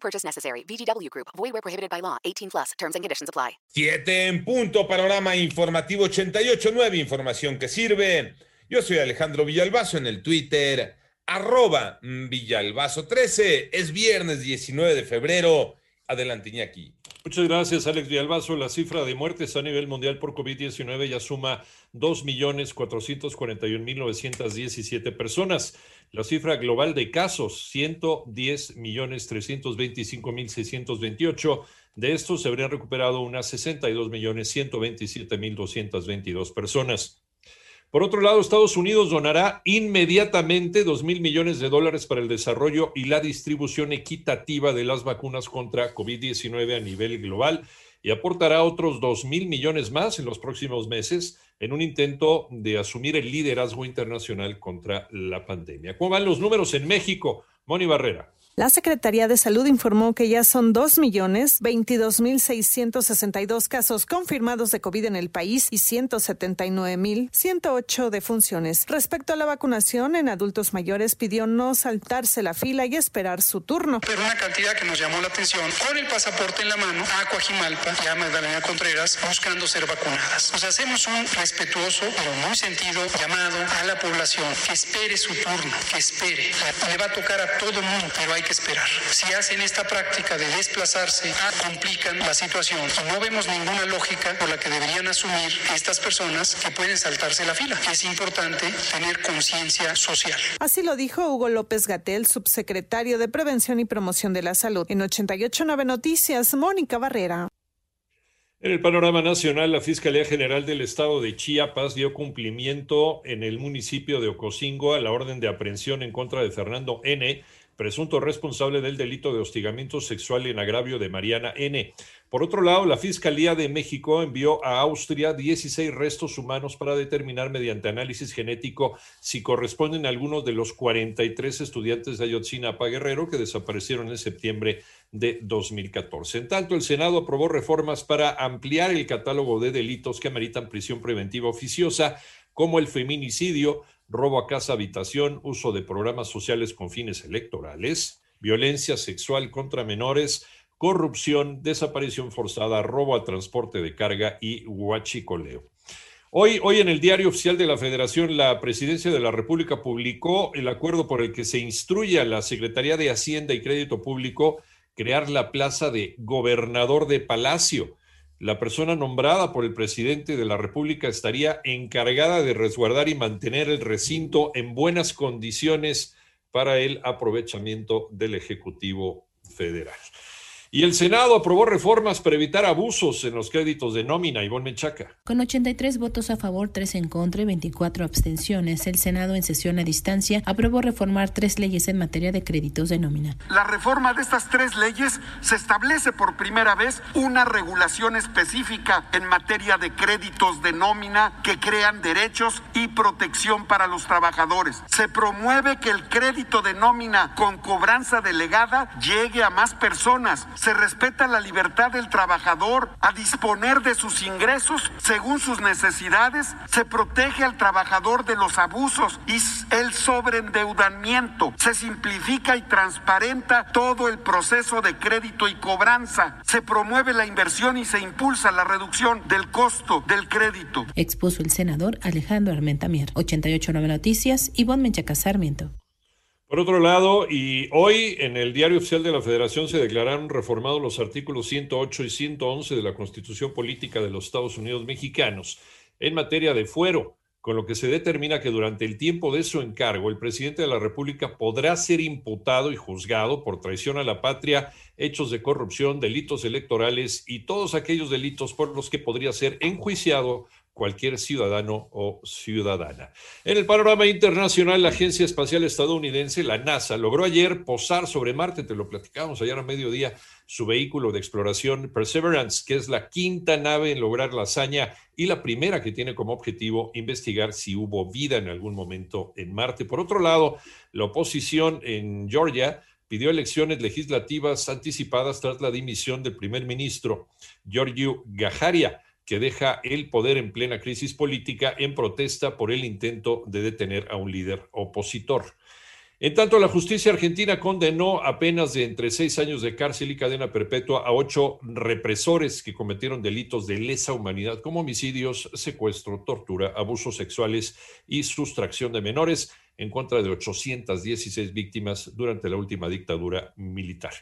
Purchase necessary. VGW Group. Void where prohibited by law. 18 plus. Terms and conditions apply. Siete en punto. Panorama informativo 88.9. Información que sirve. Yo soy Alejandro Villalbazo en el Twitter. Arroba Villalbazo13. Es viernes 19 de febrero. Adelante, Iñaki. Muchas gracias, Alex Villalbazo. La cifra de muertes a nivel mundial por COVID-19 ya suma 2.441.917 personas. La cifra global de casos, 110.325.628. De estos se habrían recuperado unas 62.127.222 personas. Por otro lado, Estados Unidos donará inmediatamente 2 mil millones de dólares para el desarrollo y la distribución equitativa de las vacunas contra COVID-19 a nivel global y aportará otros 2 mil millones más en los próximos meses en un intento de asumir el liderazgo internacional contra la pandemia. ¿Cómo van los números en México? Moni Barrera. La Secretaría de Salud informó que ya son 2.022.662 casos confirmados de COVID en el país y 179.108 defunciones. Respecto a la vacunación en adultos mayores, pidió no saltarse la fila y esperar su turno. Pero una cantidad que nos llamó la atención, con el pasaporte en la mano, a Coajimalpa y a Magdalena Contreras buscando ser vacunadas. Nos hacemos un respetuoso, pero muy sentido llamado a la población que espere su turno, que espere. Le va a tocar a todo mundo, pero hay que esperar. Si hacen esta práctica de desplazarse, complican la situación. No vemos ninguna lógica por la que deberían asumir estas personas que pueden saltarse la fila. Es importante tener conciencia social. Así lo dijo Hugo López Gatel, subsecretario de Prevención y Promoción de la Salud. En 889 Noticias, Mónica Barrera. En el panorama nacional, la Fiscalía General del Estado de Chiapas dio cumplimiento en el municipio de Ocosingo a la orden de aprehensión en contra de Fernando N., presunto responsable del delito de hostigamiento sexual en agravio de Mariana N. Por otro lado, la Fiscalía de México envió a Austria 16 restos humanos para determinar mediante análisis genético si corresponden a algunos de los 43 estudiantes de Ayotzinapa Guerrero que desaparecieron en septiembre de 2014. En tanto, el Senado aprobó reformas para ampliar el catálogo de delitos que ameritan prisión preventiva oficiosa, como el feminicidio, robo a casa habitación, uso de programas sociales con fines electorales, violencia sexual contra menores, corrupción, desaparición forzada, robo al transporte de carga y huachicoleo. Hoy, hoy en el diario oficial de la Federación, la Presidencia de la República publicó el acuerdo por el que se instruye a la Secretaría de Hacienda y Crédito Público crear la plaza de gobernador de Palacio. La persona nombrada por el presidente de la República estaría encargada de resguardar y mantener el recinto en buenas condiciones para el aprovechamiento del Ejecutivo Federal. Y el Senado aprobó reformas para evitar abusos en los créditos de nómina. Ivonne Menchaca. Con 83 votos a favor, 3 en contra y 24 abstenciones, el Senado en sesión a distancia aprobó reformar tres leyes en materia de créditos de nómina. La reforma de estas tres leyes se establece por primera vez una regulación específica en materia de créditos de nómina que crean derechos y protección para los trabajadores. Se promueve que el crédito de nómina con cobranza delegada llegue a más personas se respeta la libertad del trabajador a disponer de sus ingresos según sus necesidades, se protege al trabajador de los abusos y el sobreendeudamiento, se simplifica y transparenta todo el proceso de crédito y cobranza, se promueve la inversión y se impulsa la reducción del costo del crédito. Expuso el senador Alejandro Armentamier. 889 Noticias, Ivonne Menchaca Sarmiento. Por otro lado, y hoy en el Diario Oficial de la Federación se declararon reformados los artículos 108 y 111 de la Constitución Política de los Estados Unidos Mexicanos en materia de fuero, con lo que se determina que durante el tiempo de su encargo el presidente de la República podrá ser imputado y juzgado por traición a la patria, hechos de corrupción, delitos electorales y todos aquellos delitos por los que podría ser enjuiciado cualquier ciudadano o ciudadana. En el panorama internacional, la Agencia Espacial Estadounidense, la NASA, logró ayer posar sobre Marte, te lo platicábamos ayer a mediodía, su vehículo de exploración Perseverance, que es la quinta nave en lograr la hazaña y la primera que tiene como objetivo investigar si hubo vida en algún momento en Marte. Por otro lado, la oposición en Georgia pidió elecciones legislativas anticipadas tras la dimisión del primer ministro Giorgio Gajaria que deja el poder en plena crisis política en protesta por el intento de detener a un líder opositor. En tanto, la justicia argentina condenó a de entre seis años de cárcel y cadena perpetua a ocho represores que cometieron delitos de lesa humanidad como homicidios, secuestro, tortura, abusos sexuales y sustracción de menores en contra de 816 víctimas durante la última dictadura militar.